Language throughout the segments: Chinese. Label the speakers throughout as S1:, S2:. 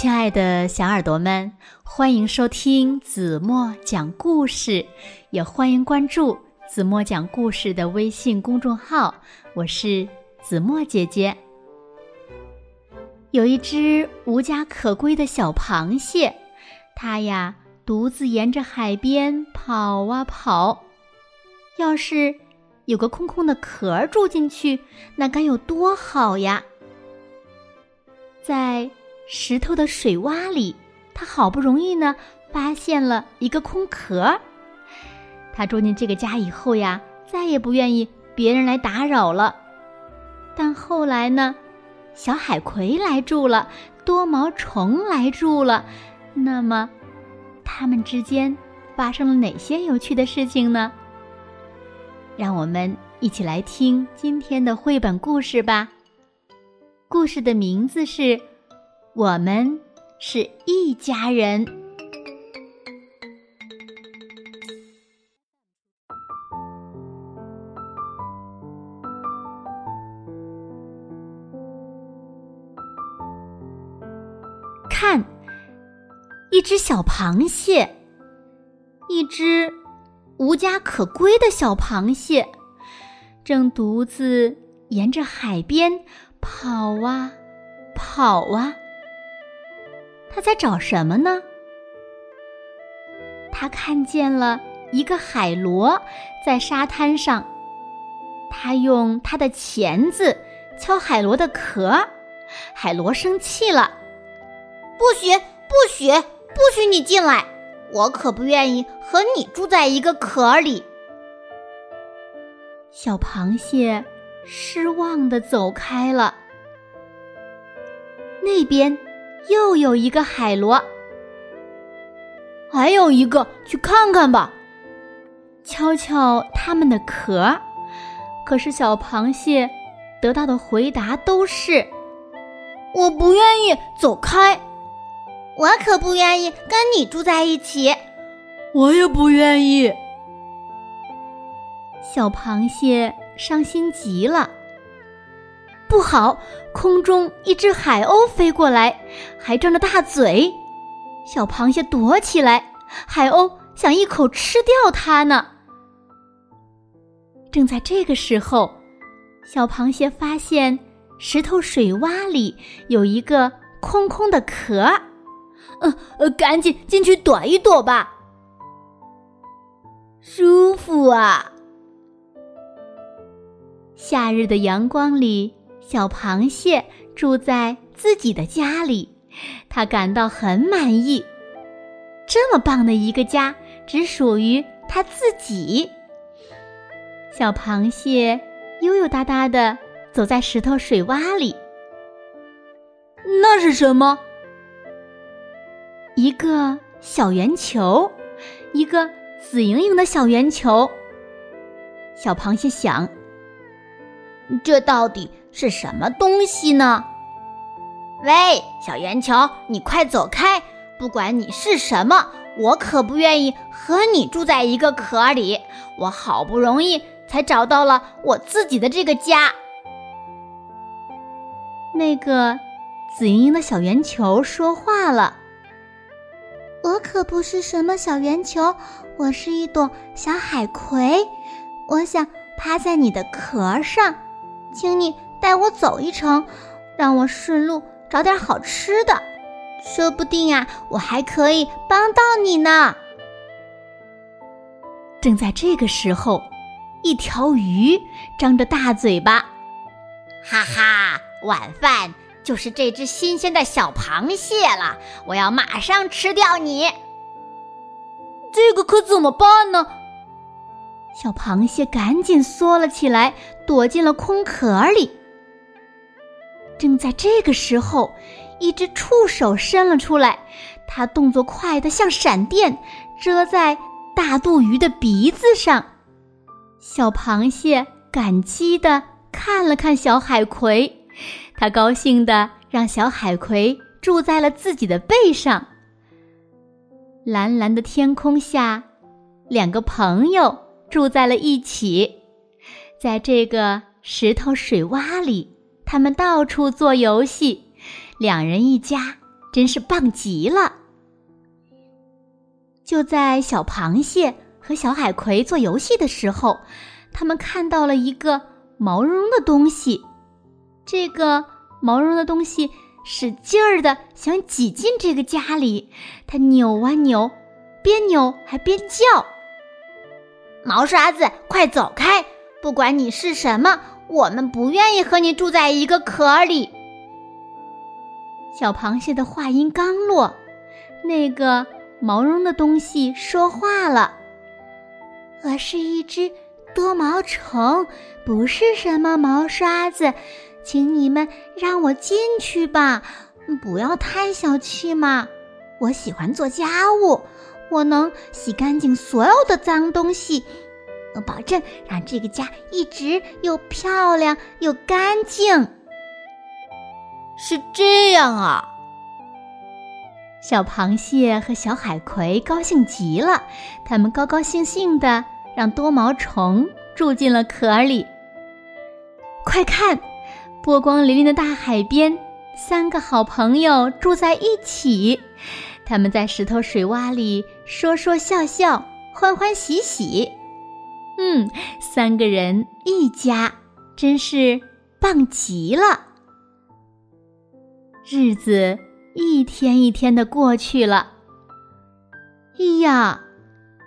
S1: 亲爱的小耳朵们，欢迎收听子墨讲故事，也欢迎关注子墨讲故事的微信公众号。我是子墨姐姐。有一只无家可归的小螃蟹，它呀独自沿着海边跑啊跑。要是有个空空的壳住进去，那该有多好呀！在石头的水洼里，他好不容易呢发现了一个空壳。他住进这个家以后呀，再也不愿意别人来打扰了。但后来呢，小海葵来住了，多毛虫来住了，那么，他们之间发生了哪些有趣的事情呢？让我们一起来听今天的绘本故事吧。故事的名字是。我们是一家人。看，一只小螃蟹，一只无家可归的小螃蟹，正独自沿着海边跑啊跑啊。他在找什么呢？他看见了一个海螺在沙滩上，他用他的钳子敲海螺的壳，海螺生气了：“
S2: 不许，不许，不许你进来！我可不愿意和你住在一个壳里。”
S1: 小螃蟹失望的走开了。那边。又有一个海螺，
S3: 还有一个，去看看吧。
S1: 敲敲它们的壳，可是小螃蟹得到的回答都是：“
S3: 我不愿意走开，
S2: 我可不愿意跟你住在一起，
S3: 我也不愿意。”
S1: 小螃蟹伤心极了。不好！空中一只海鸥飞过来，还张着大嘴。小螃蟹躲起来，海鸥想一口吃掉它呢。正在这个时候，小螃蟹发现石头水洼里有一个空空的壳，
S3: 呃呃，赶紧进去躲一躲吧。
S2: 舒服啊！
S1: 夏日的阳光里。小螃蟹住在自己的家里，它感到很满意。这么棒的一个家，只属于它自己。小螃蟹悠悠哒哒的走在石头水洼里。
S3: 那是什么？
S1: 一个小圆球，一个紫莹莹的小圆球。小螃蟹想：
S2: 这到底？是什么东西呢？喂，小圆球，你快走开！不管你是什么，我可不愿意和你住在一个壳里。我好不容易才找到了我自己的这个家。
S1: 那个紫莹莹的小圆球说话了：“
S4: 我可不是什么小圆球，我是一朵小海葵。我想趴在你的壳上，请你。”带我走一程，让我顺路找点好吃的，说不定啊，我还可以帮到你呢。
S1: 正在这个时候，一条鱼张着大嘴巴，
S2: 哈哈，晚饭就是这只新鲜的小螃蟹了，我要马上吃掉你。
S3: 这个可怎么办呢？
S1: 小螃蟹赶紧缩了起来，躲进了空壳里。正在这个时候，一只触手伸了出来，它动作快得像闪电，遮在大肚鱼的鼻子上。小螃蟹感激地看了看小海葵，它高兴地让小海葵住在了自己的背上。蓝蓝的天空下，两个朋友住在了一起，在这个石头水洼里。他们到处做游戏，两人一家真是棒极了。就在小螃蟹和小海葵做游戏的时候，他们看到了一个毛茸茸的东西。这个毛茸茸的东西使劲儿的想挤进这个家里，它扭啊扭，边扭还边叫：“
S2: 毛刷子，快走开！不管你是什么，我们不愿意和你住在一个壳里。”
S1: 小螃蟹的话音刚落，那个毛茸的东西说话了：“
S4: 我是一只多毛虫，不是什么毛刷子，请你们让我进去吧，不要太小气嘛！我喜欢做家务，我能洗干净所有的脏东西，我保证让这个家一直又漂亮又干净。”
S2: 是这样啊！
S1: 小螃蟹和小海葵高兴极了，他们高高兴兴的让多毛虫住进了壳里。快看，波光粼粼的大海边，三个好朋友住在一起，他们在石头水洼里说说笑笑，欢欢喜喜。嗯，三个人一家，真是棒极了。日子一天一天的过去了。咿呀，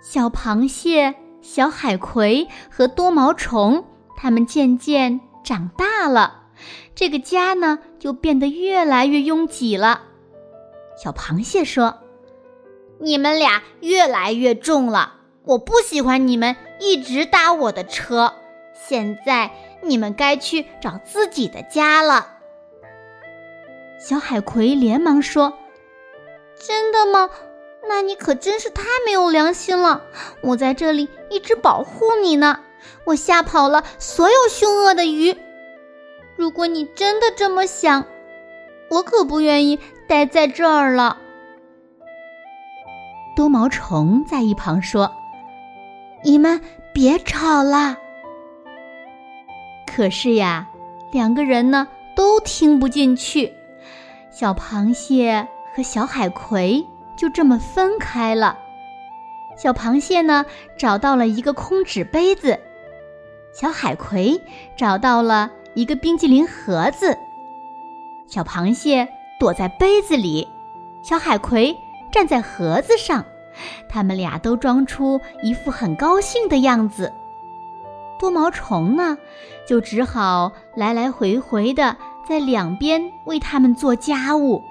S1: 小螃蟹、小海葵和多毛虫，它们渐渐长大了，这个家呢就变得越来越拥挤了。小螃蟹说：“
S2: 你们俩越来越重了，我不喜欢你们一直搭我的车。现在你们该去找自己的家了。”
S1: 小海葵连忙说：“
S4: 真的吗？那你可真是太没有良心了！我在这里一直保护你呢，我吓跑了所有凶恶的鱼。如果你真的这么想，我可不愿意待在这儿了。”
S1: 多毛虫在一旁说：“
S4: 你们别吵了。”
S1: 可是呀，两个人呢都听不进去。小螃蟹和小海葵就这么分开了。小螃蟹呢，找到了一个空纸杯子；小海葵找到了一个冰激凌盒子。小螃蟹躲在杯子里，小海葵站在盒子上，他们俩都装出一副很高兴的样子。多毛虫呢，就只好来来回回的。在两边为他们做家务。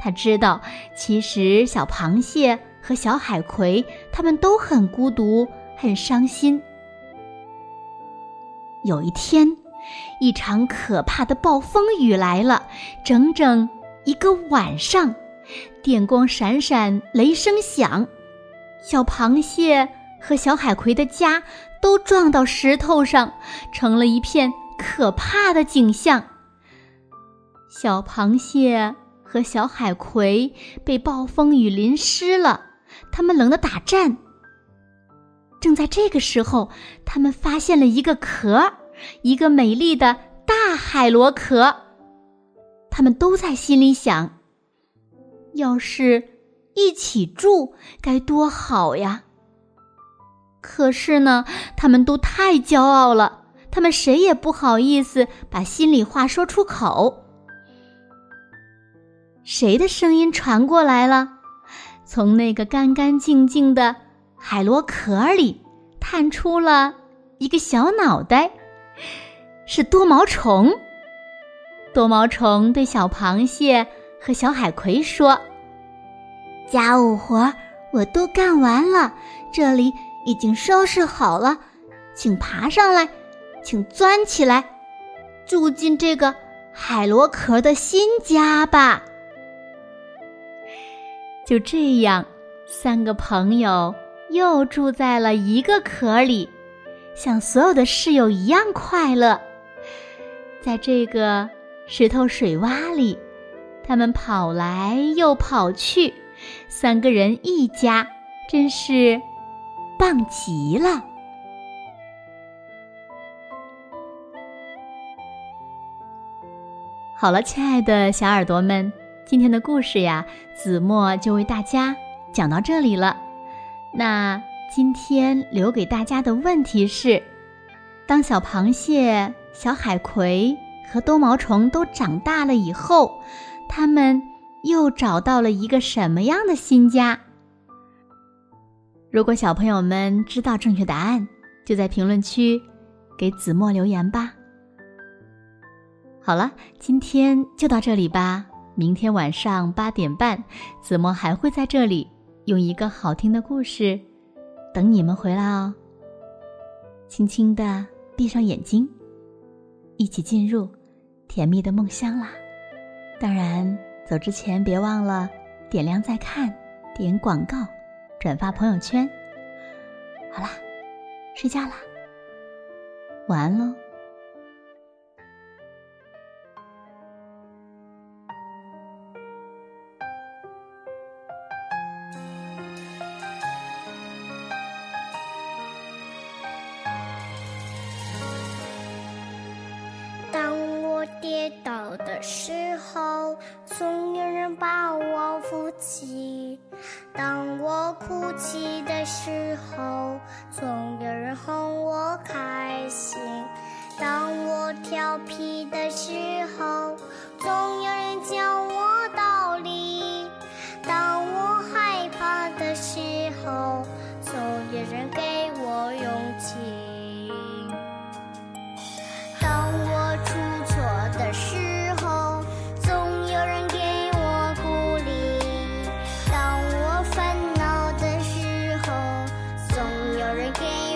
S1: 他知道，其实小螃蟹和小海葵他们都很孤独、很伤心。有一天，一场可怕的暴风雨来了，整整一个晚上，电光闪闪，雷声响，小螃蟹和小海葵的家都撞到石头上，成了一片可怕的景象。小螃蟹和小海葵被暴风雨淋湿了，他们冷得打颤。正在这个时候，他们发现了一个壳，一个美丽的大海螺壳。他们都在心里想：要是一起住该多好呀！可是呢，他们都太骄傲了，他们谁也不好意思把心里话说出口。谁的声音传过来了？从那个干干净净的海螺壳里探出了一个小脑袋，是多毛虫。多毛虫对小螃蟹和小海葵说：“
S4: 家务活我都干完了，这里已经收拾好了，请爬上来，请钻起来，住进这个海螺壳的新家吧。”
S1: 就这样，三个朋友又住在了一个壳里，像所有的室友一样快乐。在这个石头水洼里，他们跑来又跑去，三个人一家，真是棒极了。好了，亲爱的小耳朵们。今天的故事呀，子墨就为大家讲到这里了。那今天留给大家的问题是：当小螃蟹、小海葵和多毛虫都长大了以后，他们又找到了一个什么样的新家？如果小朋友们知道正确答案，就在评论区给子墨留言吧。好了，今天就到这里吧。明天晚上八点半，子墨还会在这里用一个好听的故事等你们回来哦。轻轻的闭上眼睛，一起进入甜蜜的梦乡啦！当然，走之前别忘了点亮再看，点广告，转发朋友圈。好啦，睡觉啦，晚安喽。
S5: 开心当我调皮的时候总有人教我道理当我害怕的时候总有人给我勇气当我出错的时候总有人给我鼓励。当我烦恼的时候总有人给